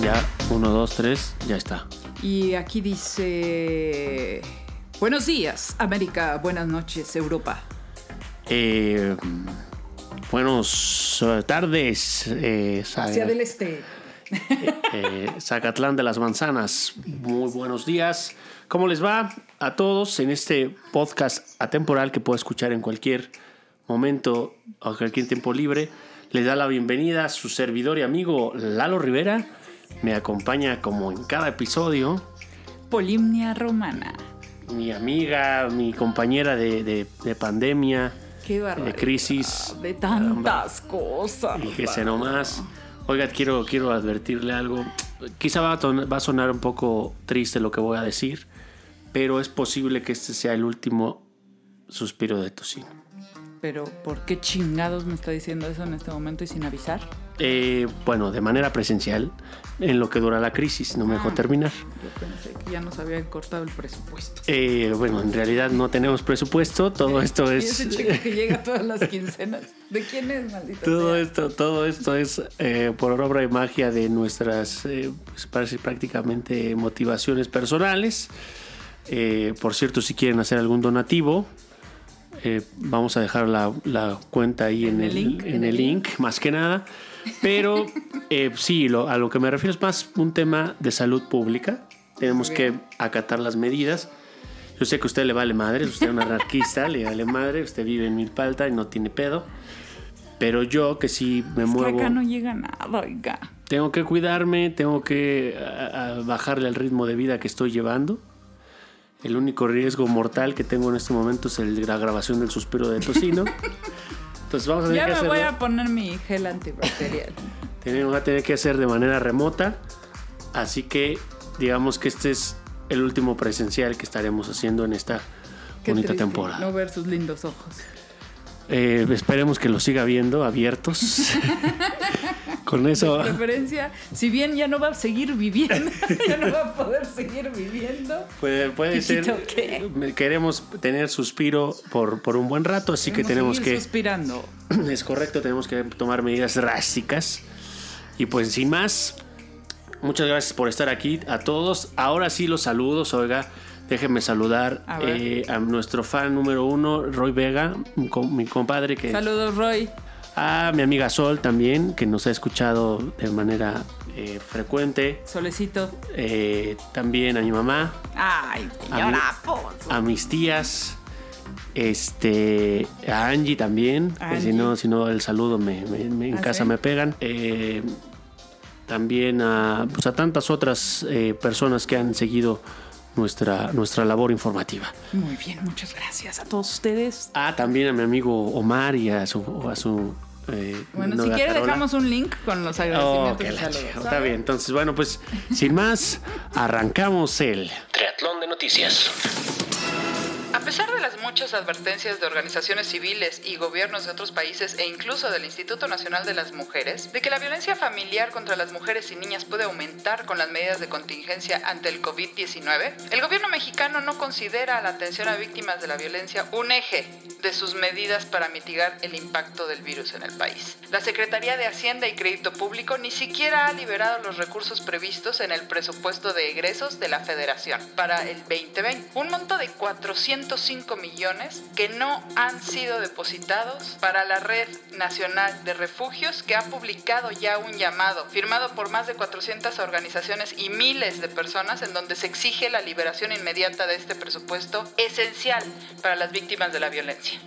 Ya, uno, dos, tres, ya está. Y aquí dice... Buenos días, América. Buenas noches, Europa. Eh, buenos eh, tardes, eh, Hacia del este. eh, Zacatlán de las Manzanas. Muy buenos días. ¿Cómo les va a todos en este podcast atemporal que puede escuchar en cualquier momento o cualquier tiempo libre? Les da la bienvenida a su servidor y amigo Lalo Rivera. Me acompaña como en cada episodio Polimnia romana. mi amiga, mi compañera de, de- de pandemia, Qué de crisis. De tantas cosas. Fíjese nomás. Oiga, quiero, quiero advertirle algo. Quizá va a, va a sonar un poco triste lo que voy a decir, pero es posible que este sea el último suspiro de tocino. Pero, ¿por qué chingados me está diciendo eso en este momento y sin avisar? Eh, bueno, de manera presencial, en lo que dura la crisis, no me dejó Ah. terminar. Yo pensé que ya nos habían cortado el presupuesto. Eh, bueno, en realidad no tenemos presupuesto, todo esto Y es... ese cheque que llega todas las quincenas. ¿De quién es, maldita Todo sea? esto, todo esto es eh, por obra y magia de nuestras, eh, pues, prácticamente motivaciones personales. Eh, por cierto, si quieren hacer algún donativo, eh, vamos a dejar la, la cuenta ahí en, En el link, en el link, más que nada. Pero eh, sí, lo- a lo que me refiero es más un tema de salud pública. Tenemos que acatar las medidas. Yo sé que a usted le vale madre, usted es un anarquista, le vale madre, usted vive en Milpalta y no tiene pedo. Pero yo que sí me Es que muevo, acá no llega nada, oiga. tengo que cuidarme, tengo que a- a bajarle al ritmo de vida que estoy llevando. El único riesgo mortal que tengo en este momento es el la grabación del suspiro de tocino. Entonces vamos a tener Ya que me hacerlo. voy a poner mi gel antibacterial. Tenemos a tener que hacer de manera remota. Así que digamos que este es el último presencial que estaremos haciendo en esta Qué bonita triste temporada. No ver sus lindos ojos. Eh, esperemos que lo siga viendo abiertos. Con eso, Preferencia, si bien ya no va a seguir viviendo, ya no va a poder seguir viviendo. puede, puede ser. ¿qué? eh, Queremos tener suspiro por, por un buen rato, así que tenemos que. suspirando. Es correcto, tenemos que tomar medidas drásticas. Y pues sin más, muchas gracias por estar aquí a todos. Ahora sí los saludos, oiga. Déjenme saludar A eh, a nuestro fan número uno, Roy Vega, mi com- mi compadre, que Saludos, Roy. a mi amiga Sol también, que nos ha escuchado de manera eh, frecuente. Solecito. Eh, también a mi mamá, Ay, A mí- a mis tías, este, a Angie también, Angie. si no, si no el saludo me, me- me- en ¿Ah, casa sí? me pegan. Eh, también a, pues a tantas otras personas que han seguido nuestra, nuestra labor informativa. Muy bien, muchas gracias a todos ustedes. Ah, también a mi amigo Omar y a su... A su eh, Bueno, si quiere Carola. dejamos un link con los Oh, agradecimientos la saludos. Está bien, entonces, bueno, pues sin más, arrancamos el Triatlón de noticias. A pesar de las muchas advertencias de organizaciones civiles y gobiernos de otros países e incluso del Instituto Nacional de las Mujeres, de que la violencia familiar contra las mujeres y niñas puede aumentar con las medidas de contingencia ante el COVID-19, el gobierno mexicano no considera la atención a víctimas de la violencia un eje de sus medidas para mitigar el impacto del virus en el país. La Secretaría de Hacienda y Crédito Público ni siquiera ha liberado los recursos previstos en el presupuesto de egresos de la Federación para el 2020, un monto de 405 millones que no han sido depositados para la Red Nacional de Refugios que ha publicado ya un llamado firmado por más de 400 organizaciones y miles de personas en donde se exige la liberación inmediata de este presupuesto esencial para las víctimas de la violencia.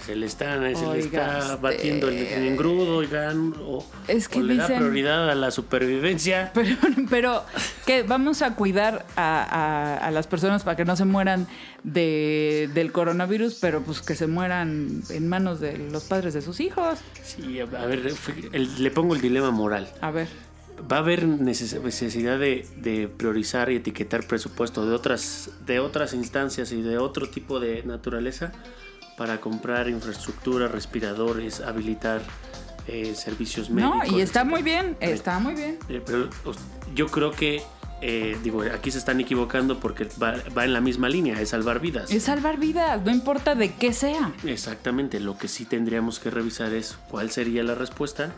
Se le está, se le está batiendo el, el engrudo, oigan, o, Es que o le da prioridad a la supervivencia. Pero, pero que vamos a cuidar a, a- a las personas para que no se mueran de, del coronavirus, pero pues que se mueran en manos de los padres de sus hijos. Sí, a ver, le pongo el dilema moral. A ver. ¿Va a haber neces- necesidad de, de priorizar y etiquetar presupuesto de otras, de otras instancias y de otro tipo de naturaleza para comprar infraestructura, respiradores, habilitar eh, servicios No, médicos? y está etcétera? muy bien, está muy bien. Eh, pero yo creo que eh, digo, aquí se están equivocando porque va, va en la misma línea, es salvar vidas. Es salvar vidas, no importa de qué sea. Exactamente, lo que sí tendríamos que revisar es cuál sería la respuesta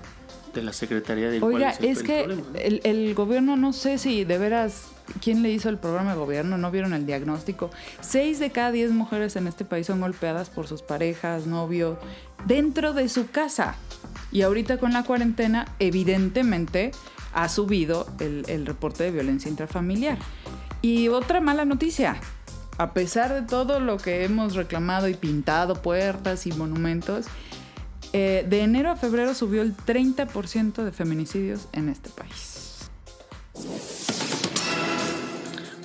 de la Secretaría del Oiga, es el que ¿no? el, el gobierno, no sé si de veras, ¿quién le hizo el programa de gobierno? ¿No vieron el diagnóstico? Seis de cada diez mujeres en este país son golpeadas por sus parejas, novios, dentro de su casa. Y ahorita con la cuarentena, evidentemente, ha subido el, reporte de violencia intrafamiliar. Y otra mala noticia. A pesar de todo lo que hemos reclamado y pintado puertas y monumentos, eh, de enero a febrero subió el 30% de feminicidios en este país.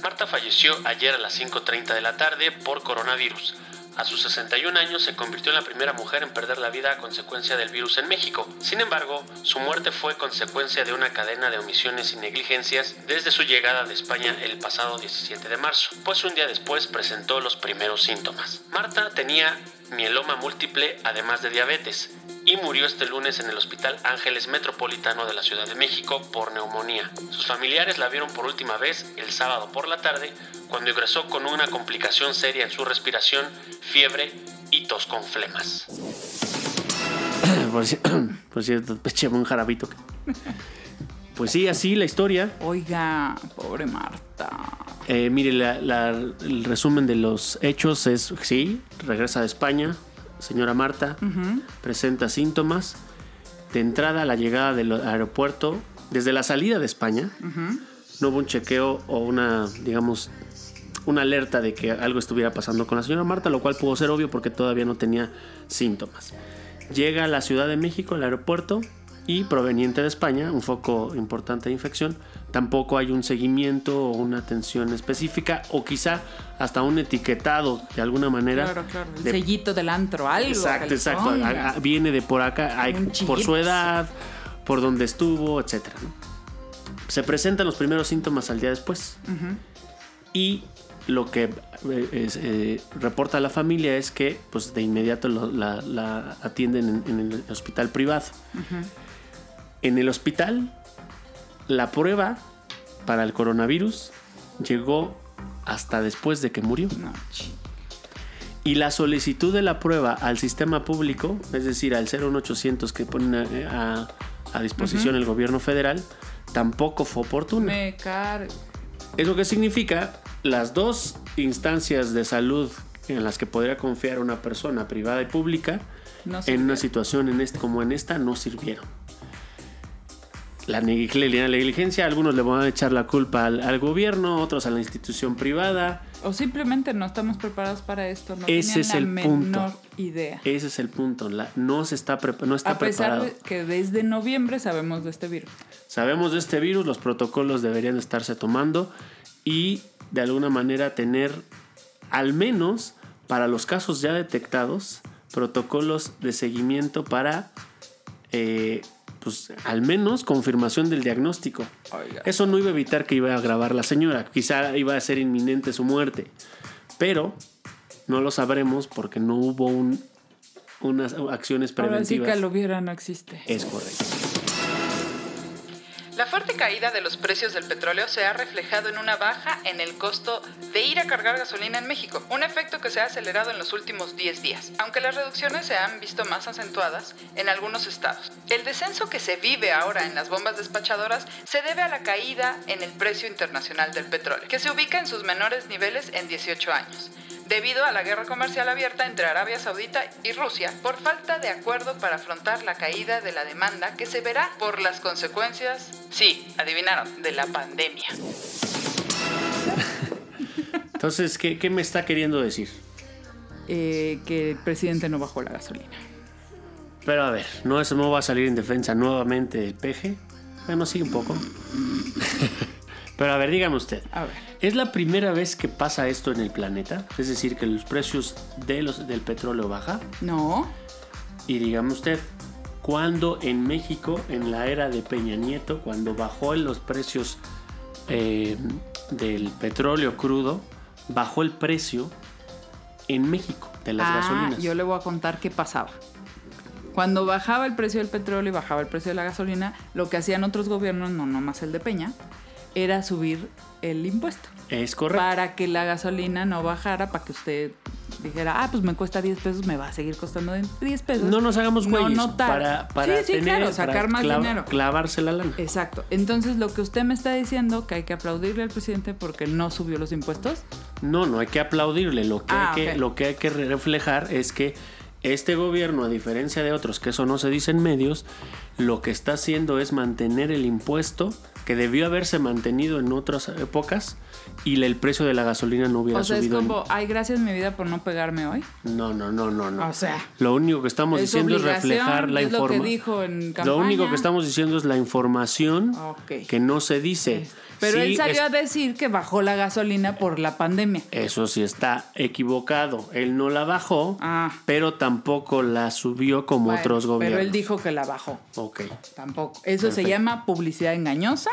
Marta falleció ayer a las 5.30 de la tarde por coronavirus. A sus 61 años se convirtió en la primera mujer en perder la vida a consecuencia del virus en México. Sin embargo, su muerte fue consecuencia de una cadena de omisiones y negligencias desde su llegada de España el pasado 17 de marzo, pues un día después presentó los primeros síntomas. Marta tenía mieloma múltiple además de diabetes y murió este lunes en el Hospital Ángeles Metropolitano de la Ciudad de México por neumonía. Sus familiares la vieron por última vez el sábado por la tarde cuando ingresó con una complicación seria en su respiración, fiebre y tos con flemas. Por, cierto, échame un jarabito. Pues sí, así la historia. Oiga, pobre Marta. Eh, mire, la- la- el resumen de los hechos es, sí, regresa de España, señora Marta, presenta síntomas. De entrada a la llegada del aeropuerto, desde la salida de España, no hubo un chequeo o una, digamos, una alerta de que algo estuviera pasando con la señora Marta, lo cual pudo ser obvio porque todavía no tenía síntomas. Llega a la Ciudad de México, al aeropuerto, y proveniente de España, un foco importante de infección, tampoco hay un seguimiento o una atención específica, o quizá hasta un etiquetado de alguna manera. Claro, claro. El de- sellito del antro, algo. Exacto, exacto. ponga. A- a- viene de por acá, hay- por su edad, por donde estuvo, etc. Se presentan los primeros síntomas al día después. Y lo que eh, es, eh, reporta la familia es que pues de inmediato lo- la, la atienden en, en el hospital privado. En el hospital, la prueba para el coronavirus llegó hasta después de que murió. No, Y la solicitud de la prueba al sistema público, es decir, al 01800 que ponen a, a- a disposición el gobierno federal, tampoco fue oportuna. Me car... ¿Eso qué significa? Las dos instancias de salud en las que podría confiar una persona privada y pública No en una situación en este, como en esta no sirvieron. La negli- la negligencia, algunos le van a echar la culpa al, al gobierno, otros a la institución privada. O simplemente no estamos preparados para esto. No Ese es la el punto. menor idea. Ese es el punto. la- no se está, no está A pesar preparado. de que desde noviembre sabemos de este virus. Sabemos de este virus, los protocolos deberían estarse tomando y de alguna manera tener, al menos para los casos ya detectados, protocolos de seguimiento para, eh, pues, al menos confirmación del diagnóstico. Oiga. Eso no iba a evitar que iba a agravar la señora, quizá iba a ser inminente su muerte, pero no lo sabremos porque no hubo un, unas acciones Ahora sí preventivas. que lo hubiera no existe. Es correcto. La fuerte caída de los precios del petróleo se ha reflejado en una baja en el costo de ir a cargar gasolina en México, un efecto que se ha acelerado en los últimos 10 días, aunque las reducciones se han visto más acentuadas en algunos estados. El descenso que se vive ahora en las bombas despachadoras se debe a la caída en el precio internacional del petróleo, que se ubica en sus menores niveles en 18 años debido a la guerra comercial abierta entre Arabia Saudita y Rusia por falta de acuerdo para afrontar la caída de la demanda que se verá por las consecuencias, sí, adivinaron, de la pandemia. Entonces, ¿qué, qué me está queriendo decir? Eh, que el presidente no bajó la gasolina. Pero a ver, no, eso no va a salir en defensa nuevamente del peje. Bueno, sí, un poco. Pero a ver, dígame usted. A ver. ¿Es la primera vez que pasa esto en el planeta? Es decir, que los precios de los, del petróleo baja. No. Y dígame usted, ¿cuándo en México, en la era de Peña Nieto, cuando bajó los precios eh, del petróleo crudo, bajó el precio en México de las ah, gasolinas? yo le voy a contar qué pasaba. Cuando bajaba el precio del petróleo y bajaba el precio de la gasolina, lo que hacían otros gobiernos, no nomás el de Peña, era subir el impuesto. Es correcto. Para que la gasolina no bajara, para que usted dijera, ah, pues me cuesta 10 pesos, me va a seguir costando 10 pesos. No nos hagamos No güeyes. notar. para, para Sí, sí, tener, claro, sacar para más clav- dinero. Clavarse la lana. Exacto. Entonces, lo que usted me está diciendo, que hay que aplaudirle al presidente porque no subió los impuestos. No, no hay que aplaudirle. Lo que, Ah, hay, que, ok. lo que hay que reflejar es que este gobierno, a diferencia de otros, que eso no se dice en medios, lo que está haciendo es mantener el impuesto que debió haberse mantenido en otras épocas y el precio de la gasolina no hubiera O sea, es subido. en- como, ay, gracias mi vida por no pegarme hoy. No, no, no, no, no. O sea, Lo único que estamos es diciendo es reflejar la lo que información. dijo en Lo campaña. único que estamos diciendo es la información que no se dice. Pero Sí, él salió es- a decir que bajó la gasolina por la pandemia. Eso sí está equivocado. Él no la bajó, Ah. pero tampoco la subió como Bueno, otros gobiernos. Pero él dijo que la bajó. Ok, Tampoco. Eso se llama publicidad engañosa.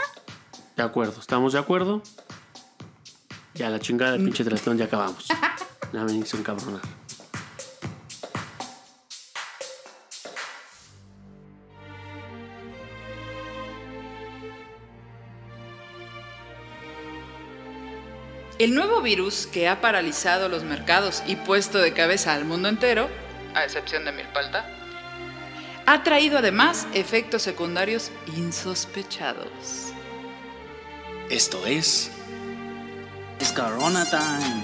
de acuerdo. ¿Estamos de acuerdo? Ya la chingada del pinche tratón ya acabamos. Ya me hizo encabronar. El nuevo virus que ha paralizado los mercados y puesto de cabeza al mundo entero, a excepción de Milpalta, ha traído además efectos secundarios insospechados. Esto es. It's Corona time.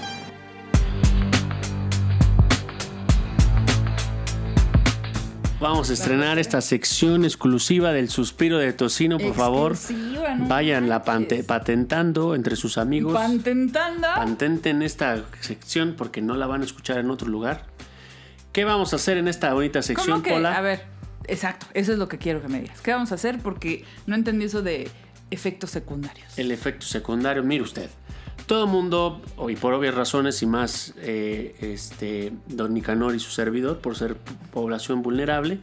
Vamos a estrenar esta sección exclusiva del suspiro de tocino, por favor. No Vayan la patentando entre sus amigos. Pantentando. Patenten esta sección porque no la van a escuchar en otro lugar. ¿Qué vamos a hacer en esta bonita sección, ¿Cómo que? Pola? A ver, exacto. Eso es lo que quiero que me digas. ¿Qué vamos a hacer? Porque no entendí eso de efectos secundarios. El efecto secundario, mire usted. Todo el mundo, y por obvias razones, y más eh, este, Don Nicanor y su servidor, por ser población vulnerable,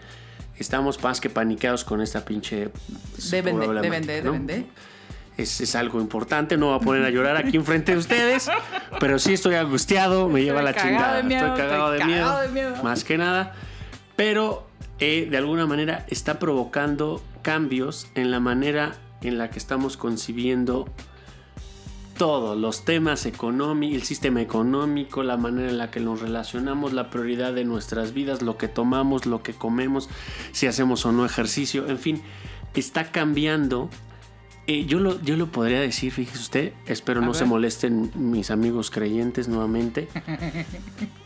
estamos más que paniqueados con esta pinche. Deben de, deben de, ¿no? deben de. Es, es algo importante, no voy a poner a llorar aquí enfrente de ustedes, pero sí estoy angustiado, me lleva la chingada, miedo, estoy cagado, estoy de, miedo, cagado de miedo. más que nada, pero eh, de alguna manera está provocando cambios en la manera en la que estamos concibiendo todos los temas económicos, el sistema económico, la manera en la que nos relacionamos, la prioridad de nuestras vidas, lo que tomamos, lo que comemos, si hacemos o no ejercicio, en fin, está cambiando. Eh, yo, lo, yo lo podría decir, fíjese usted, espero A no se molesten mis amigos creyentes nuevamente,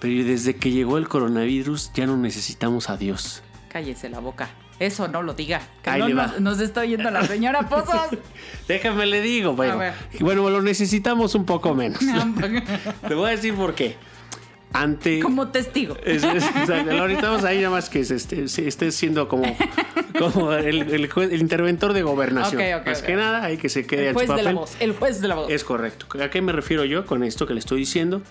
pero desde que llegó el coronavirus ya no necesitamos a Dios. Cállese la boca. Eso no lo diga. Que Ahí no le va. nos, nos está oyendo la señora Pozos. Déjame le digo, bueno, bueno, lo necesitamos un poco menos. Le voy a decir por qué. Ante Como testigo. Es- es- necesitamos ahí nada más que esté, esté siendo como, como el, el juez- el interventor de gobernación. Más que nada, hay que se quede El juez de la voz. El juez de la voz. Es correcto. ¿A qué me refiero yo con esto que le estoy diciendo?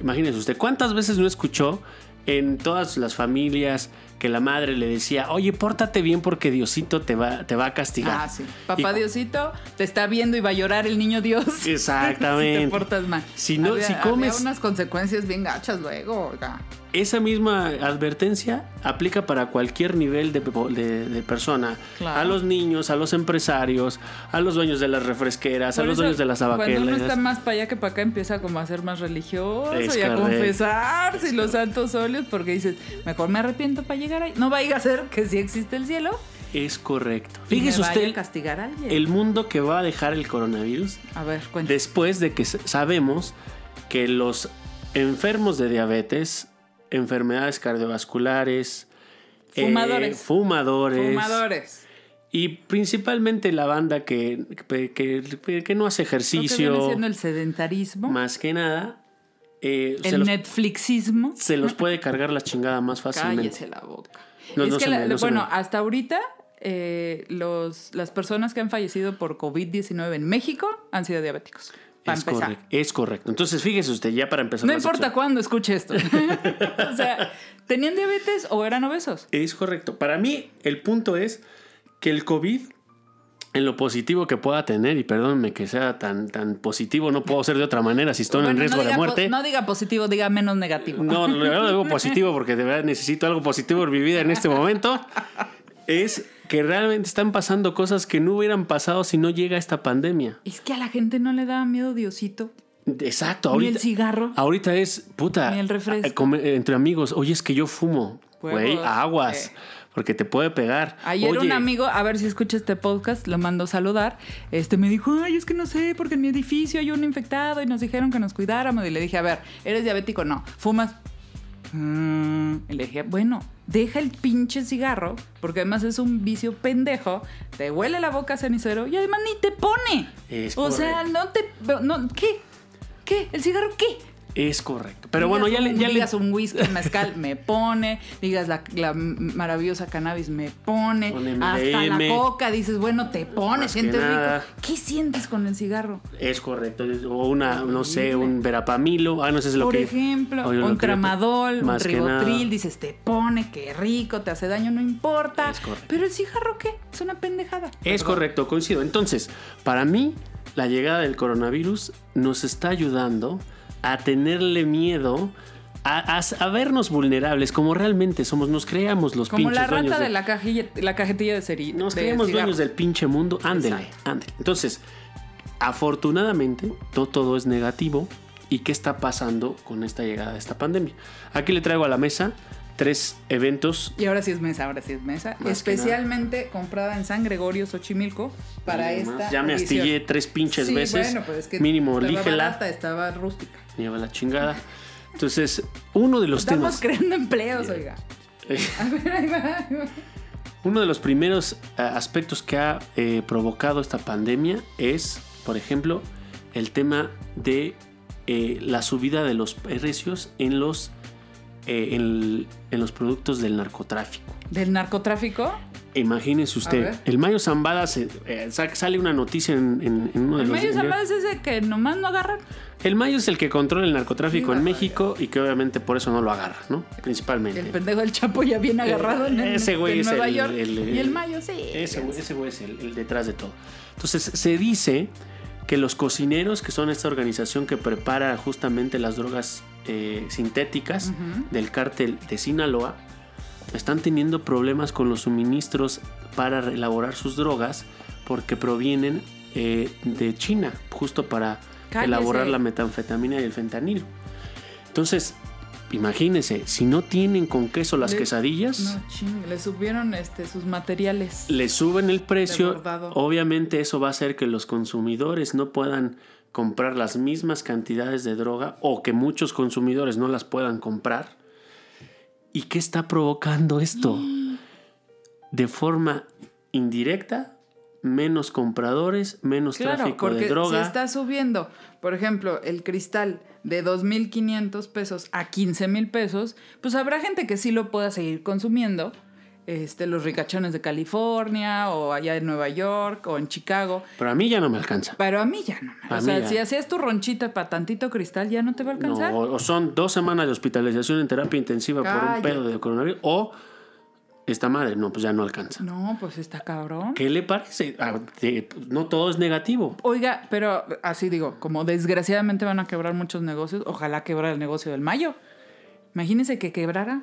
Imagínese usted, ¿cuántas veces no escuchó en todas las familias que la madre le decía, oye, pórtate bien porque Diosito te va, te va a castigar? Ah, sí. Papá Y- Diosito te está viendo y va a llorar el niño Dios. Exactamente. si te portas mal. Si no- Había- si comes- había unas consecuencias bien gachas luego. oiga. Esa misma advertencia aplica para cualquier nivel de, de- de persona. Claro. A los niños, a los empresarios, a los dueños de las refresqueras, a Por los eso, dueños de las Cuando uno está más para allá que para acá, empieza como a ser más religioso Es y a confesarse y los santos óleos, porque dices, mejor me arrepiento para llegar No vaya a ser que sí existe el cielo. Es correcto. Fíjese me usted a castigar a alguien. el mundo que va a dejar el coronavirus A ver, cuéntame. después de que sabemos que los enfermos de diabetes, enfermedades cardiovasculares, eh, Fumadores. fumadores, y principalmente la banda que, que, que- que no hace Lo que ejercicio. viene siendo el sedentarismo, más que nada, eh, se, el los, Netflixismo. se los puede cargar la chingada más fácilmente. Cállese la boca. No, es no que, se la- me- no se bueno, hasta ahorita, eh, los, las personas que han fallecido por COVID-19 en México han sido diabéticos. Para Es empezar. correcto, es correcto. Entonces, fíjese usted, ya para empezar. No importa sección. cuándo escuche esto. o sea, ¿tenían diabetes o eran obesos? Es correcto. Para mí, el punto es que el COVID, en lo positivo que pueda tener, y perdónenme que sea tan, tan positivo, no puedo ser de otra manera si estoy en riesgo no de muerte. no diga positivo, diga menos negativo. No, lo digo positivo porque de verdad necesito algo positivo en mi vida en este momento. Es que realmente están pasando cosas que no hubieran pasado si no llega esta pandemia. Es que a la gente no le daba miedo Diosito. Exacto, Ni ahorita. el cigarro. Ahorita es, puta, Ni el refresco. entre amigos, oye, es que yo fumo. Güey, aguas, eh. Porque te puede pegar. Ayer Oye, un amigo, a ver si escucha este podcast, lo mando a saludar. Este me dijo, ay, es que no sé, porque en mi edificio hay un infectado y nos dijeron que nos cuidáramos. Y le dije, a ver, ¿eres diabético? No. ¿Fumas? Mm. Y le dije, bueno, deja el pinche cigarro, porque además es un vicio pendejo. Te huele la boca a cenicero y además ni te pone. Es o sea, no te. No, ¿Qué? ¿Qué? ¿El cigarro qué? Es correcto. Pero bueno, ya le, un- ya le- digas un whisky mezcal, me pone. Digas la, la maravillosa cannabis, me pone. Hasta la coca, dices, bueno, te pone, sientes nada. rico. ¿Qué sientes con el cigarro? Es correcto. O una, no sé, un verapamilo. Ah, no sé si es lo Por que. ejemplo, Oye, lo un tramadol, un ribotril, dices, te pone, qué rico, te hace daño, no importa. Es correcto. Pero el cigarro, ¿qué? Es una pendejada. Es Perdón. correcto, coincido. Entonces, para mí, la llegada del coronavirus nos está ayudando a tenerle miedo. A, a- a vernos vulnerables como realmente somos, nos creamos los Como pinches la rata de la, cajilla, la cajetilla de cerillo. Nos de creemos cigarro. dueños del pinche mundo. Ándele, ándele. Entonces, afortunadamente, no todo es negativo. ¿Y qué está pasando con esta llegada de esta pandemia? Aquí le traigo a la mesa tres eventos. Y ahora sí es mesa, ahora sí es mesa. Más Especialmente comprada en San Gregorio, Xochimilco, para esta. Ya me edición. astillé tres pinches Sí, veces. Bueno, pues es que Mínimo, lígela. barata, estaba rústica. Lleva la chingada. Entonces, uno de los Estamos temas. creando empleos, oiga. eh, A ver, ahí va, ahí va. uno de los primeros eh, aspectos que ha eh, provocado esta pandemia es, por ejemplo, el tema de eh, la subida de los precios en los, eh, en, en los productos del narcotráfico. ¿Del narcotráfico? Imagínese usted, el Mayo Zambada se- eh, sa- sale una noticia en, en- en uno de El los. medio Zambada es ese que nomás no agarran. El Mayo es el que controla el narcotráfico Sí, en. México y que obviamente por eso no lo agarra, ¿no? Principalmente. El pendejo del Chapo ya viene agarrado en, Eh, ese güey en es Nueva el- York. el- y el Mayo, sí. Ese, güey- ese güey es el, el detrás de todo. Entonces, se dice que los cocineros, que son esta organización que prepara justamente las drogas eh, sintéticas del cártel de Sinaloa, están teniendo problemas con los suministros para elaborar sus drogas porque provienen eh, de China, justo para Cállese. elaborar la metanfetamina y el fentanilo. Entonces, imagínense, si no tienen con queso las Le- quesadillas, No, ching, le subieron este, sus materiales. le suben el precio, obviamente eso va a hacer que los consumidores no puedan comprar las mismas cantidades de droga o que muchos consumidores no las puedan comprar. ¿Y qué está provocando esto? De forma indirecta, menos compradores, menos Claro, tráfico porque de droga. si está subiendo, por ejemplo, el cristal de 2.500 pesos a 15.000 pesos, pues habrá gente que sí lo pueda seguir consumiendo. Este, los ricachones de California o allá en Nueva York o en Chicago. Pero a mí ya no me alcanza. Pero a mí ya no. A O mí sea, ya. si hacías tu ronchita para tantito cristal, ya no te va a alcanzar. o o son dos semanas de hospitalización en terapia intensiva por un pedo de coronavirus. O esta madre, no, pues ya no alcanza. No, pues está cabrón. ¿Qué le parece? Ah, te- no todo es negativo. Oiga, pero así digo, como desgraciadamente van a quebrar muchos negocios, ojalá quebrara el negocio del mayo. Imagínese que quebrara.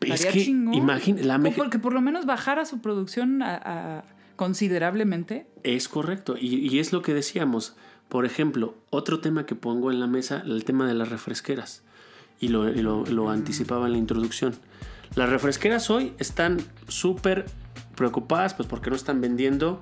Es que, imagina, la Porque por lo menos bajara su producción a- a- considerablemente. Es correcto. Y, y es lo que decíamos. Por ejemplo, otro tema que pongo en la mesa, el tema de las refresqueras. Y lo, y lo- lo anticipaba en la introducción. Las refresqueras hoy están súper preocupadas, pues porque no están vendiendo,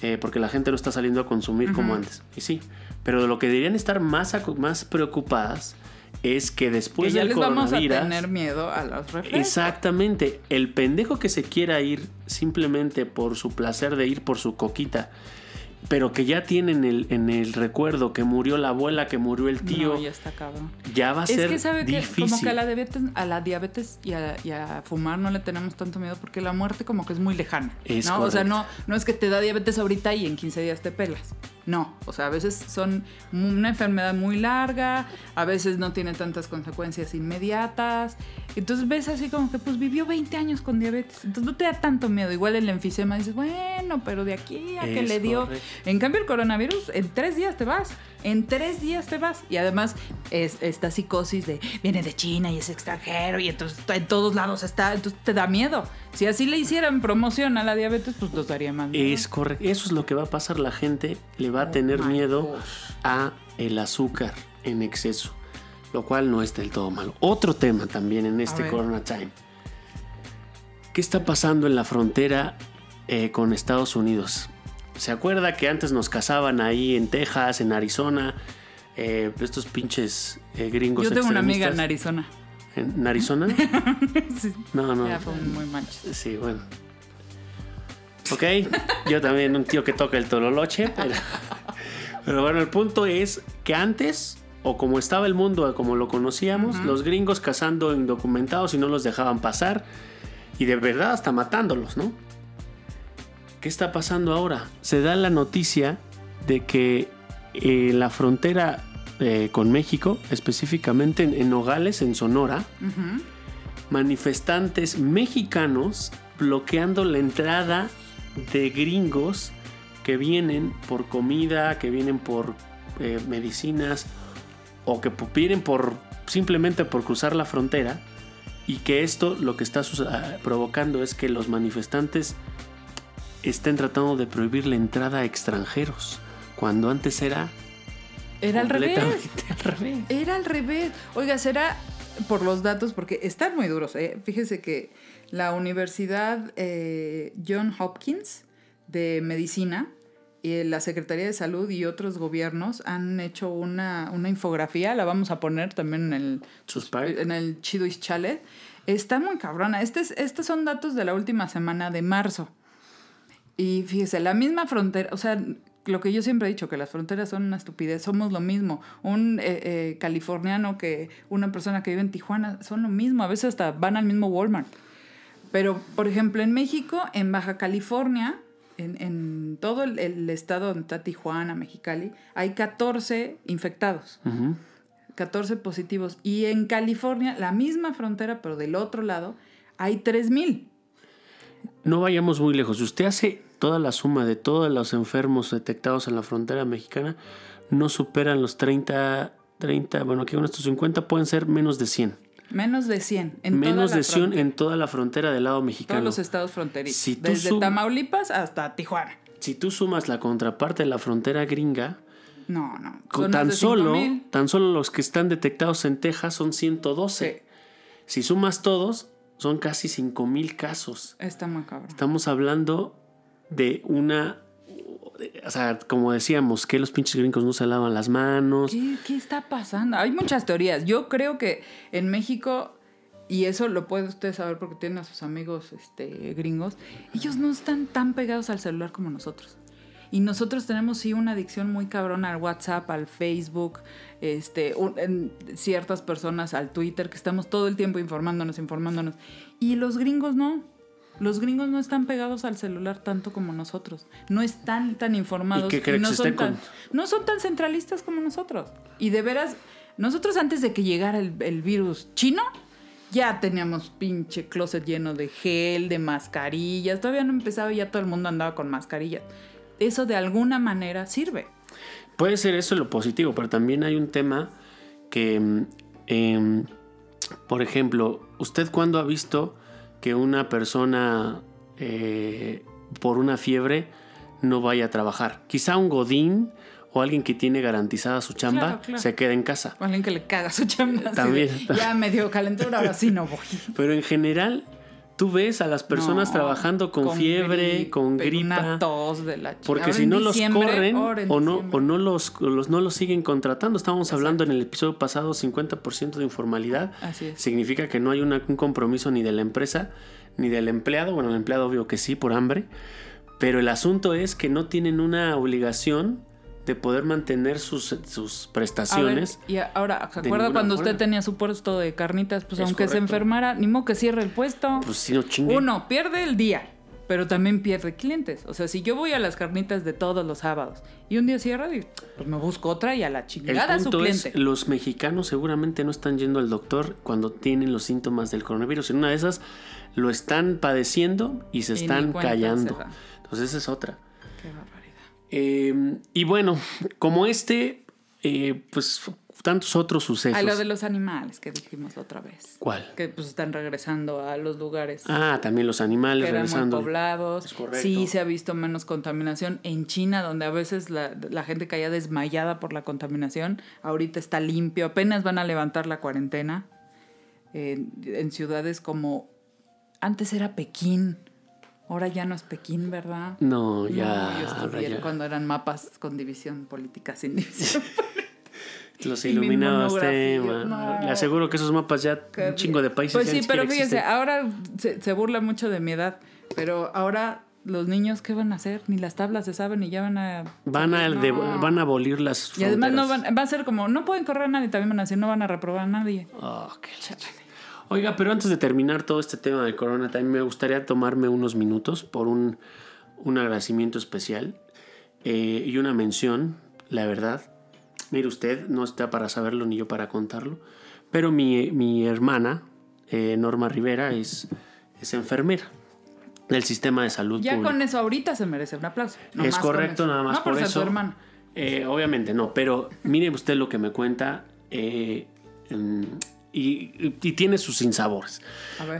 eh, porque la gente no está saliendo a consumir como antes. Y sí, pero de lo que deberían estar más, más preocupadas es que Que después ya del les vamos a coronavirus... tener miedo a los refrescos. Exactamente. El pendejo que se quiera ir simplemente por su placer de ir por su coquita, pero que ya tiene en el, en el recuerdo que murió la abuela, que murió el tío, No, ya está cabrón. ya va a Es ser que sabe que difícil. como que a la diabetes, a la diabetes y a, y a fumar no le tenemos tanto miedo porque la muerte como que es muy lejana. Es ¿no? O sea, no es que te da diabetes ahorita y en 15 días te pelas. No, o sea, a veces son una enfermedad muy larga, a veces no tiene tantas consecuencias inmediatas. Entonces ves así como que pues vivió 20 años con diabetes. Entonces no te da tanto miedo. Igual el enfisema dices, bueno, pero de aquí a que le dio. correcto. En cambio, el coronavirus, en tres días te vas. En tres días te vas. Y además, es esta psicosis de viene de China y es extranjero y entonces en todos lados está. Entonces te da miedo. Si así le hicieran promoción a la diabetes, pues nos daría más. miedo. Es correcto. Eso es lo que va a pasar. La gente le va a tener Oh my miedo gosh. a el azúcar en exceso, lo cual no es del todo malo. Otro tema también en este. Corona Time. ¿Qué está pasando en la frontera eh, con Estados Unidos? ¿Se acuerda que antes nos cazaban ahí en Texas, en Arizona? eh, estos pinches eh, gringos Yo tengo una amiga en? Arizona. ¿En Arizona? Sí. No, no. Ya fue muy manches. Sí, bueno. Ok, yo también un tío que toca el tololoche, pero, pero bueno, el punto es que antes, o como estaba el mundo, como lo conocíamos, los gringos cazando indocumentados y no los dejaban pasar, y de verdad hasta matándolos, ¿no? ¿Qué está pasando ahora? Se da la noticia de que eh, la frontera eh, con México, específicamente en, en Nogales, en Sonora, manifestantes mexicanos bloqueando la entrada de gringos que vienen por comida, que vienen por eh, medicinas o que vienen por simplemente por cruzar la frontera y que esto lo que está ah, provocando es que los manifestantes estén tratando de prohibir la entrada a extranjeros cuando antes era Era al revés. completamente al revés. Era al revés. Oiga, será por los datos, porque están muy duros. ¿eh? Fíjese que la Universidad eh, John Hopkins de Medicina y la Secretaría de Salud y otros gobiernos han hecho una, una infografía, la vamos a poner también en el, en el Chido Chalet. Está muy cabrona. Este es- estos son datos de la última semana de marzo. Y fíjese, la misma frontera, o sea, lo que yo siempre he dicho, que las fronteras son una estupidez, somos lo mismo. Un eh, eh, californiano que una persona que vive en Tijuana son lo mismo, a veces hasta van al mismo Walmart. Pero, por ejemplo, en México, en Baja California, en, en todo el, el estado donde está Tijuana, Mexicali, hay 14 infectados. Ujú. 14 positivos. Y en California, la misma frontera, pero del otro lado, hay 3000. No vayamos muy lejos. Usted hace toda la suma de todos los enfermos detectados en la frontera mexicana, no superan los 30, 30, bueno, aquí con estos 50 pueden ser menos de 100. Menos de 100. En menos toda la de 100 frontera. en toda la frontera del lado mexicano. Todos los estados fronterizos. Si desde Tamaulipas hasta Tijuana. Si tú sumas la contraparte de la frontera gringa, No, no. son tan de solo, 5,000. tan solo los que están detectados en Texas son 112. Si sumas todos, son casi 5000 casos. Está muy cabrón. Estamos hablando de una. O sea, como decíamos, que los pinches gringos no se lavan las manos. ¿Qué, qué está pasando? Hay muchas teorías. Yo creo que en México, y eso lo puede usted saber porque tiene a sus amigos este, gringos, ellos no están tan pegados al celular como nosotros. Y nosotros tenemos sí una adicción muy cabrona al WhatsApp, al Facebook, este, en ciertas personas al Twitter, que estamos todo el tiempo informándonos, informándonos. Y los gringos no. Los gringos no están pegados al celular tanto como nosotros. No están tan informados. qué cree que no, se son tan, con- no son tan centralistas como nosotros. Y de veras, nosotros antes de que llegara el, el virus chino, ya teníamos pinche closet lleno de gel, de mascarillas. Todavía no empezaba y ya todo el mundo andaba con mascarillas. Eso de alguna manera sirve. Puede ser eso lo positivo, pero también hay un tema que, mm, em, por ejemplo, ¿usted cuándo ha visto que una persona eh, por una fiebre no vaya a trabajar? Quizá un godín o alguien que tiene garantizada su chamba Claro, claro. se quede en casa. O alguien que le caga su chamba. También. de, ya me dio calentura, ahora sí no voy. Pero en general, tú ves a las personas No, trabajando con, fiebre, gripe, con Una gripa. tos de la. Porque si no los corren o no, o no los, los- no los siguen contratando. Estábamos hablando en el episodio pasado 50% de informalidad. Así es. Significa que no hay una- un compromiso ni de la empresa ni del empleado. Bueno, el empleado obvio que sí por hambre. Pero el asunto es que no tienen una obligación de poder mantener sus, sus A ver, prestaciones. y ahora, ¿se acuerda cuando usted tenía su puesto de carnitas? Pues Es aunque se enfermara, ni modo que cierre el puesto. Pues si no chingue. Uno, pierde el día, pero también pierde clientes. O sea, si yo voy a las carnitas de todos los sábados y un día cierra, digo, pues me busco otra y a la El chingada su punto es, cliente. los mexicanos seguramente no están yendo al doctor cuando tienen los síntomas del coronavirus. En una de esas lo están padeciendo y se Y están callando. Entonces esa es otra. Qué. Eh, y bueno, como este, eh, pues tantos otros sucesos. A lo de los animales que dijimos la otra vez. ¿Cuál? Que pues están regresando a los lugares Ah, también los animales que eran muy regresando. poblados. Es correcto. Sí, se ha visto menos contaminación. En China, donde a veces la, la gente caía desmayada por la contaminación, ahorita está limpio. Apenas van a levantar la cuarentena. En- en ciudades como... Antes era Pekín. Ahora ya no es Pekín, ¿verdad? No, ya. No, yo ya. cuando eran mapas con división política sin división. Los y mi iluminaba usted, monografía, ma. no. Le aseguro que esos mapas ya, un chingo de países Pues sí, pero existen. ahora se, se burla mucho de mi edad, pero ahora los niños, ¿qué van a hacer? Ni las tablas se saben y ya van a... Van a, No. de- van a abolir las Y además no fronteras. van, va a ser como, no pueden correr a nadie, también van a decir, no van a reprobar a nadie. Oh, qué. Oiga, pero antes de terminar todo este tema del corona, también me gustaría tomarme unos minutos por un, un agradecimiento especial eh, y una mención, la verdad. Mire usted, no está para saberlo ni yo para contarlo, pero mi, mi hermana, eh, Norma Rivera, es, es enfermera del sistema de salud Ya pública. con eso ahorita se merece un aplauso. No es correcto, nada más no por ser eso. hermano. Eh, obviamente no, pero mire usted lo que me cuenta eh, y, y tiene sus sinsabores.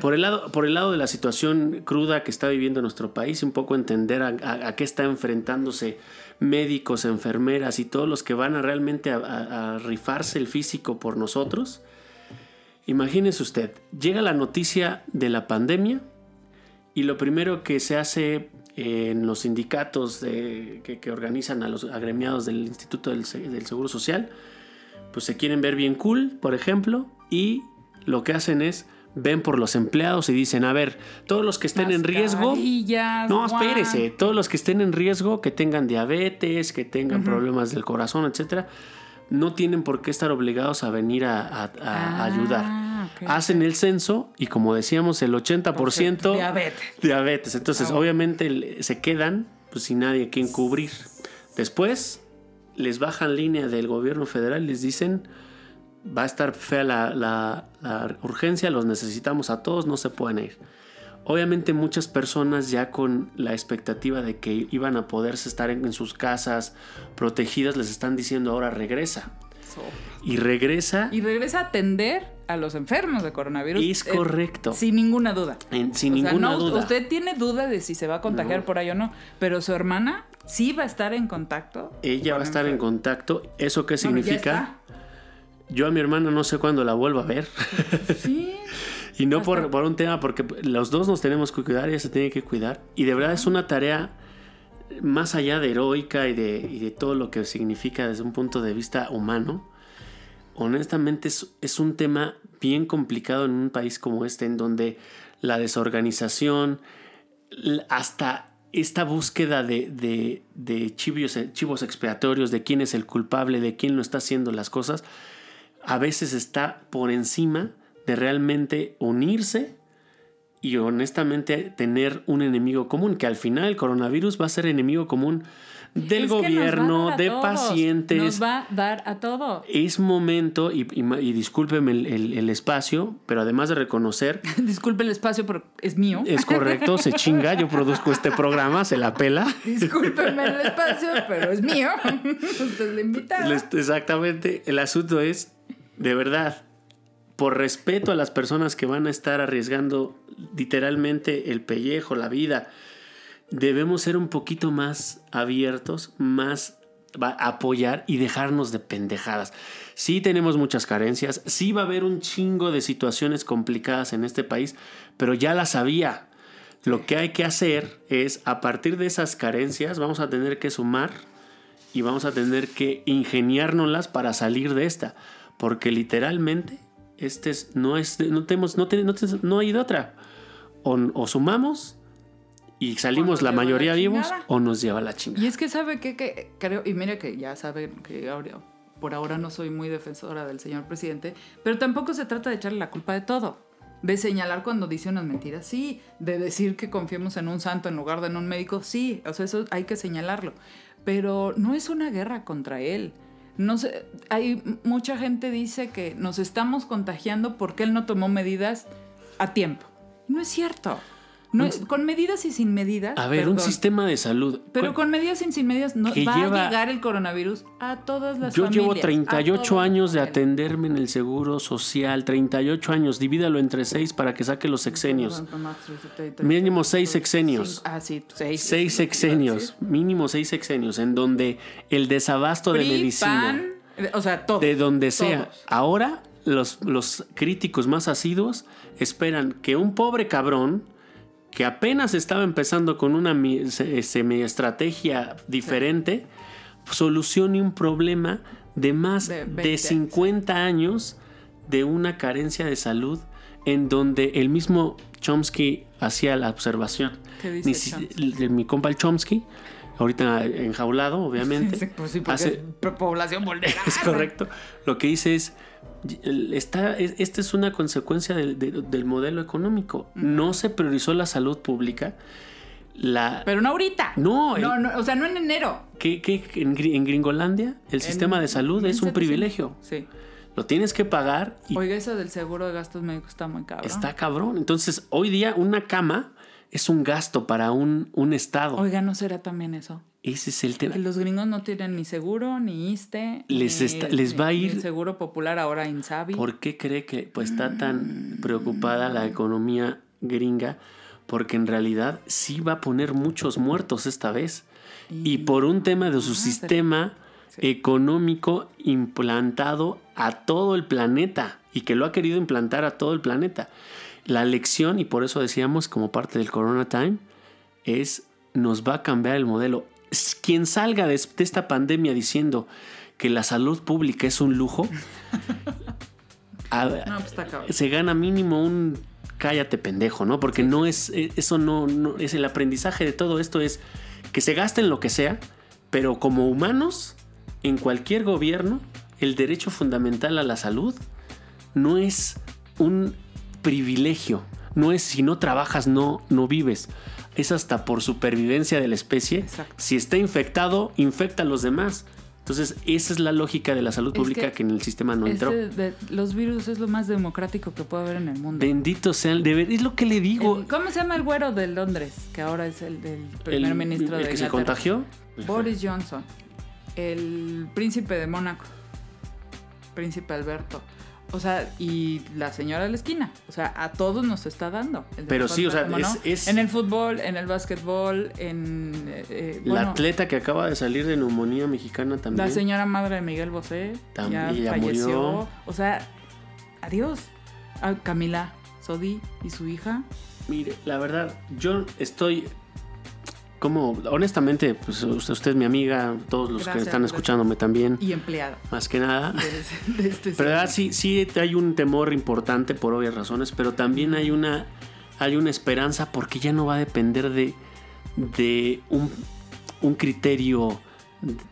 Por el, lado, por el lado de la situación cruda que está viviendo nuestro país, un poco entender a, a- a qué está enfrentándose médicos, enfermeras y todos los que van a realmente a, a- rifarse el físico por nosotros. Imagínese usted, llega la noticia de la pandemia y lo primero que se hace en los sindicatos de- que, que organizan a los agremiados del Instituto del, del Seguro Social, pues se quieren ver bien cool, por ejemplo, y lo que hacen es ven por los empleados y dicen, a ver, todos los que estén en riesgo, no, espérese, todos los que estén en riesgo, que tengan diabetes, que tengan problemas del corazón, etcétera, no tienen por qué estar obligados a venir a, a- a Ah, ayudar. Hacen el censo y como decíamos, el 80% Diabetes. diabetes. Entonces, Ah, bueno. obviamente se quedan pues, sin nadie a quien cubrir. Después les bajan línea del gobierno federal y les dicen va a estar fea la, la- la urgencia, los necesitamos a todos, no se pueden ir. Obviamente muchas personas ya con la expectativa de que iban a poderse estar en, en sus casas protegidas, les están diciendo ahora regresa. Y regresa Y regresa a atender a los enfermos de coronavirus. Es eh, correcto. sin ninguna duda. en- sin O sea, ninguna no, duda. Usted tiene duda de si se va a contagiar No. por ahí o no, pero su hermana sí va a estar en contacto. Ella va a estar en contacto. ¿Eso qué Bueno, significa? Yo a mi hermana no sé cuándo la vuelva a ver. Sí. y no por, por un tema, porque los dos nos tenemos que cuidar, ella se tiene que cuidar. Y de verdad es una tarea más allá de heroica y de, y de todo lo que significa desde un punto de vista humano. Honestamente es, es un tema bien complicado en un país como este, en donde la desorganización, hasta esta búsqueda de, de- de chivos, chivos expiatorios, de quién es el culpable, de quién no está haciendo las cosas, a veces está por encima de realmente unirse y honestamente tener un enemigo común, que al final el coronavirus va a ser enemigo común del Es gobierno, de todos. pacientes. Nos va a dar a todo. Es momento, y, y, discúlpeme el, el- el espacio, pero además de reconocer, Disculpe el espacio, pero es mío. es correcto, se chinga, yo produzco este programa, se la pela. Discúlpeme el espacio, pero es mío. Usted invitada. Les- Exactamente, el asunto es, de verdad, por respeto a las personas que van a estar arriesgando literalmente el pellejo, la vida, debemos ser un poquito más abiertos, más apoyar y dejarnos de pendejadas. Sí tenemos muchas carencias, sí va a haber un chingo de situaciones complicadas en este país, pero ya las sabía. Lo que hay que hacer es, a partir de esas carencias, vamos a tener que sumar y vamos a tener que ingeniárnoslas para salir de esta. Porque literalmente, este es, no, es, no, tenemos, no, te- no, te- no hay de otra. O, o sumamos y salimos la lleva la mayoría vivos o nos lleva la chingada. Y es que sabe que, que creo, y mire que ya saben que ahora- por ahora no soy muy defensora del señor presidente, pero tampoco se trata de echarle la culpa de todo. De señalar cuando dice unas mentiras, sí. De decir que confiemos en un santo en lugar de en un médico, sí. O sea, eso hay que señalarlo. Pero no es una guerra contra él. No sé, hay mucha gente dice que nos estamos contagiando porque él no tomó medidas a tiempo. No es cierto. No, con medidas y sin medidas. A ver, un sistema de salud. Pero con medidas y sin medidas no, que va lleva- a llegar el coronavirus a todas las Yo familias. llevo a 38 todas las años de atenderme en el seguro social, 38 años, divídalo entre 6 para que saque los sexenios. Mínimo seis sexenios. Ah, sí, seis. Seis sexenios, mínimo seis sexenios, en donde el desabasto de medicina, o sea, todo. de donde sea, ahora los, los críticos más asiduos esperan que un pobre cabrón que apenas estaba empezando con una mi- se- semi-estrategia diferente, solucione un problema de más De de, 20 años. 50 años de una carencia de salud en donde el mismo Chomsky hacía la observación. ¿Qué dice Chomsky? mi compa el Chomsky, ahorita enjaulado, obviamente. Sí, pues sí, porque hace- es población vulnerable. es correcto. Lo que dice es, esta es una consecuencia del, de- del modelo económico. No se priorizó la salud pública. La, Pero no ahorita. No, el- no, no, o sea, no en enero. que, que en, Gri- en Gringolandia el sistema de salud es un 1700. privilegio. Sí. Lo tienes que pagar y Oiga, eso del seguro de gastos médicos está muy cabrón. está cabrón. Entonces, hoy día una cama es un gasto para un, un estado. Oiga, ¿no será también eso? Ese es el tema. Que los gringos no tienen ni seguro, ni ISTE. Les ni- está- les va a ir- el seguro popular ahora Insabi. ¿Por qué cree que pues, está tan preocupada la economía gringa? Porque en realidad sí va a poner muchos muertos esta vez. Y por un tema de su Ah, sistema económico implantado a todo el planeta y que lo ha querido implantar a todo el planeta. La lección, y por eso decíamos como parte del Corona Time, es nos va a cambiar el modelo. Quien salga de, esta pandemia diciendo que la salud pública es un lujo, a- No, pues se gana mínimo un cállate pendejo, ¿no? Porque no es, eh, eso no, no, es el aprendizaje de todo esto es que se gaste en lo que sea, pero como humanos, en cualquier gobierno, el derecho fundamental a la salud no es un privilegio, no es si no trabajas no, no vives, es hasta por supervivencia de la especie. Exacto. Si está infectado, infecta a los demás. Entonces, esa es la lógica de la salud Es pública que que, en el sistema no entró. Este los virus es lo más democrático que puede haber en el mundo. Bendito sea el deber. Es lo que le digo. El- ¿Cómo se llama el güero de Londres? Que ahora es el, el primer el, ministro el de que se contagió. Boris Johnson. El príncipe de Mónaco. Príncipe Alberto. O sea, y la señora de la esquina. O sea, a todos nos está dando. El Pero sí, o sea, ¿cómo es- es- En el fútbol, en el básquetbol, en... eh, eh, la bueno, atleta que acaba de salir de neumonía mexicana también. La señora madre de Miguel Bosé También, ya falleció. murió. O sea, adiós. Ah, Camila Sodi y su hija. Mire, la verdad, yo estoy. Como, honestamente, pues usted, es mi amiga, todos los Gracias, que están gracias. escuchándome también, Y empleada. más que nada. de, de este Pero verdad, sí, sí hay un temor importante por obvias razones, pero también hay una, hay una esperanza porque ya no va a depender de, de un, un criterio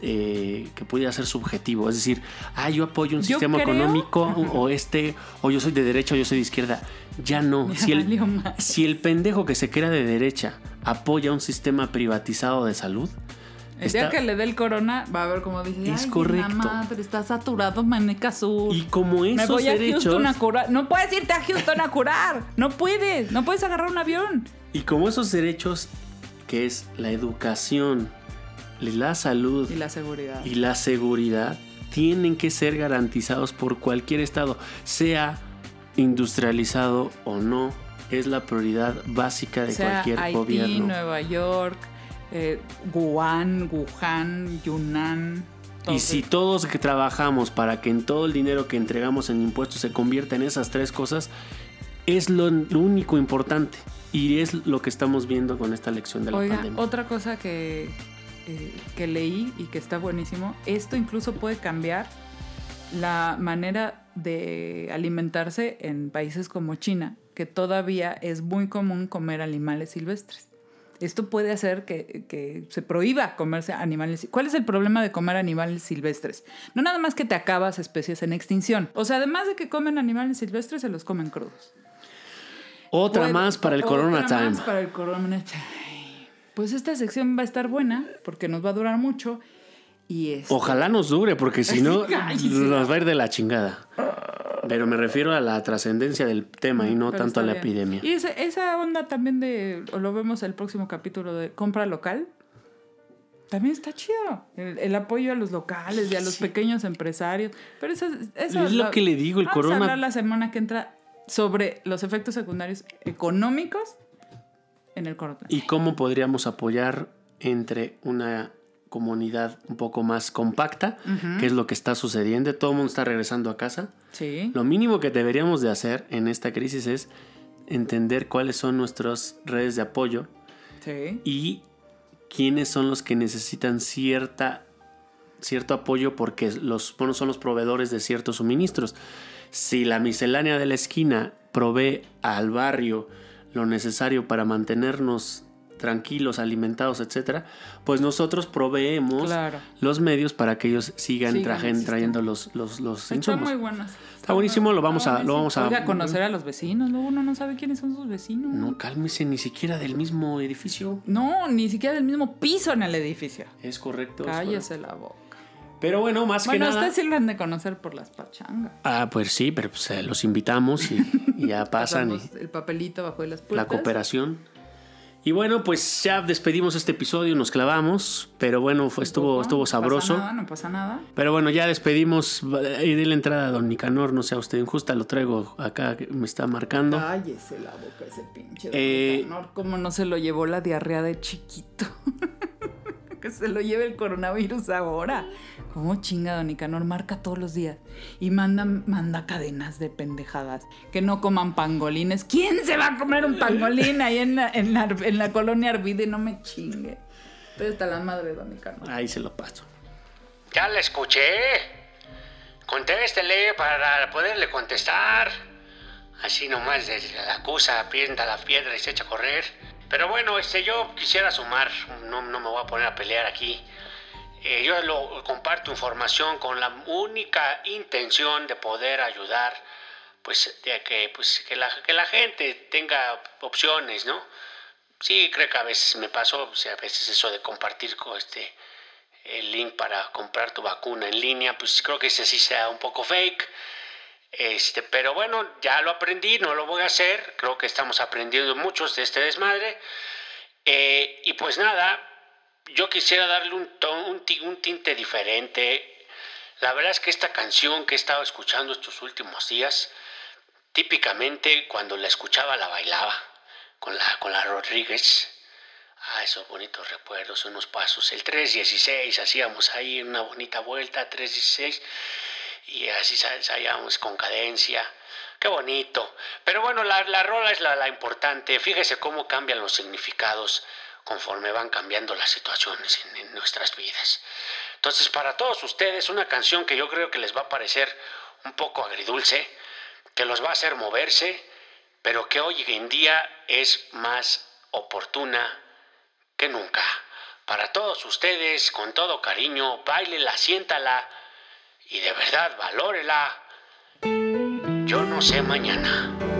eh, que pudiera ser subjetivo. Es decir, ah, yo apoyo un Yo sistema creo- económico o este, o yo soy de derecha o yo soy de izquierda. Ya no. Si el, si el pendejo que se crea de derecha apoya un sistema privatizado de salud, El día está- que le dé el corona, va a ver cómo dice, Es "Ay, correcto. la madre, está saturado Maneca Sur. y como Me esos voy a derechos... Houston a curar. No puedes irte a Houston a curar. No puedes. No puedes agarrar un avión. Y como esos derechos, que es la educación, la salud Y la seguridad. y la seguridad, tienen que ser garantizados por cualquier estado, sea industrializado o no, es la prioridad básica de sea cualquier Haití, gobierno. Nueva York, eh, Wuhan, Wuhan, Yunnan. Y si todos que trabajamos para que en todo el dinero que entregamos en impuestos se convierta en esas tres cosas, es lo, lo único importante. Y es lo que estamos viendo con esta lección de la Oiga, pandemia. otra cosa que, eh, que leí y que está buenísimo, esto incluso puede cambiar la manera de alimentarse en países como China, que todavía es muy común comer animales silvestres. Esto puede hacer que, que se prohíba comerse animales. ¿Cuál es el problema de comer animales silvestres? No nada más que te acabas especies en extinción. O sea, además de que comen animales silvestres, se los comen crudos. Otra Puede- más para el otra Corona más Time. para el Corona Time. Pues esta sección va a estar buena porque nos va a durar mucho y es Ojalá nos dure, porque si no, nos va a ir de la chingada. Pero me refiero a la trascendencia del tema y no Pero tanto a la bien. epidemia. Y esa, esa onda también de, o lo vemos el próximo capítulo de compra local, también está chido. El, el apoyo a los locales y a los pequeños empresarios. Pero eso, eso Es lo que le digo, el vamos corona- a hablar la semana que entra sobre los efectos secundarios económicos en el coronavirus. ¿Y cómo podríamos apoyar entre una comunidad un poco más compacta, que es lo que está sucediendo? Todo el mundo está regresando a casa. Sí. Lo mínimo que deberíamos de hacer en esta crisis es entender cuáles son nuestras redes de apoyo Sí. y quiénes son los que necesitan cierta cierto apoyo porque los bueno, son los proveedores de ciertos suministros. Si la miscelánea de la esquina provee al barrio lo necesario para mantenernos tranquilos, alimentados, etcétera, pues nosotros proveemos Claro. los medios para que ellos sigan, Sigan trajen- existiendo. trayendo los, los, los Están insumos. muy buenas. Está buenísimo, lo vamos a- lo vamos a- Oiga, conocer a los vecinos, luego uno no sabe quiénes son sus vecinos. No, cálmese, ni siquiera del mismo edificio. No, ni siquiera del mismo piso en el edificio. Es correcto. es Cállese la boca. Pero bueno, más Bueno, que nada. ustedes sí lo han de conocer por las pachangas. Ah, pues sí, pero pues, eh, los invitamos y, y ya pasan y el papelito bajo de las la puertas. cooperación. Y bueno, pues ya despedimos este episodio, nos clavamos, pero bueno, fue, estuvo, poco, estuvo No sabroso. pasa nada, no pasa nada. Pero bueno, ya despedimos y de la entrada a don Nicanor, no sea usted injusta, lo traigo acá, me está marcando. Cállese la boca ese pinche. Eh, Nicanor, ¿Cómo no se lo llevó la diarrea de chiquito? que se lo lleve el coronavirus ahora. ¿Cómo chinga Don Nicanor? Marca todos los días. Y manda, manda cadenas de pendejadas. Que no coman pangolines. ¿Quién se va a comer un pangolín ahí en la, en la, en la colonia Arvide? No me chingue. Estoy hasta la madre de Don Nicanor. Ahí se lo paso. Ya la escuché. Contéstele para poderle contestar. Así nomás desde la acusa, pienta la piedra y se echa a correr. Pero bueno, este, yo quisiera sumar, no, no me voy a poner a pelear aquí. Eh, yo lo, comparto información con la única intención de poder ayudar, pues, de que, pues, que, la, que la gente tenga opciones, ¿no? Sí, creo que a veces me pasó, o sea, a veces eso de compartir con este, el link para comprar tu vacuna en línea, pues creo que ese sí sea un poco fake. Este, pero bueno, ya lo aprendí, no lo voy a hacer. Creo que estamos aprendiendo muchos de este desmadre. Eh, y pues nada, yo quisiera darle un, ton- un, ti- un tinte diferente. La verdad es que esta canción que he estado escuchando estos últimos días, típicamente cuando la escuchaba la bailaba con la, con la Rodríguez. Ah, esos bonitos recuerdos, unos pasos. El 316 hacíamos ahí una bonita vuelta, 316, y así sa- salíamos con cadencia. Qué bonito. Pero bueno, la, la rola es la, la importante. Fíjese cómo cambian los significados conforme van cambiando las situaciones en, nuestras vidas. Entonces, para todos ustedes, una canción que yo creo que les va a parecer un poco agridulce, que los va a hacer moverse, pero que hoy en día es más oportuna que nunca. Para todos ustedes, con todo cariño, bailela, siéntala y de verdad valórela. Yo no sé mañana.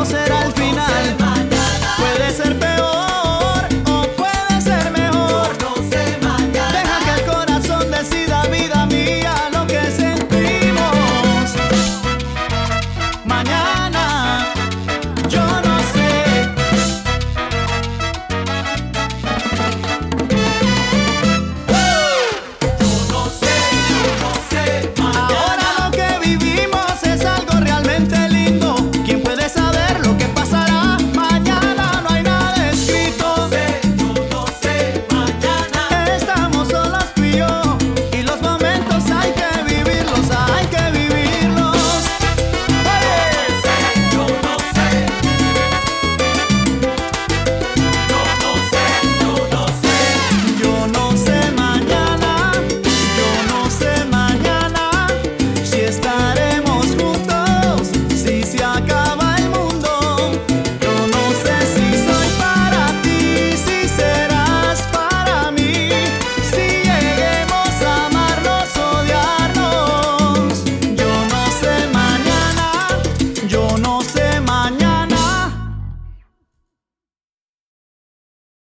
o será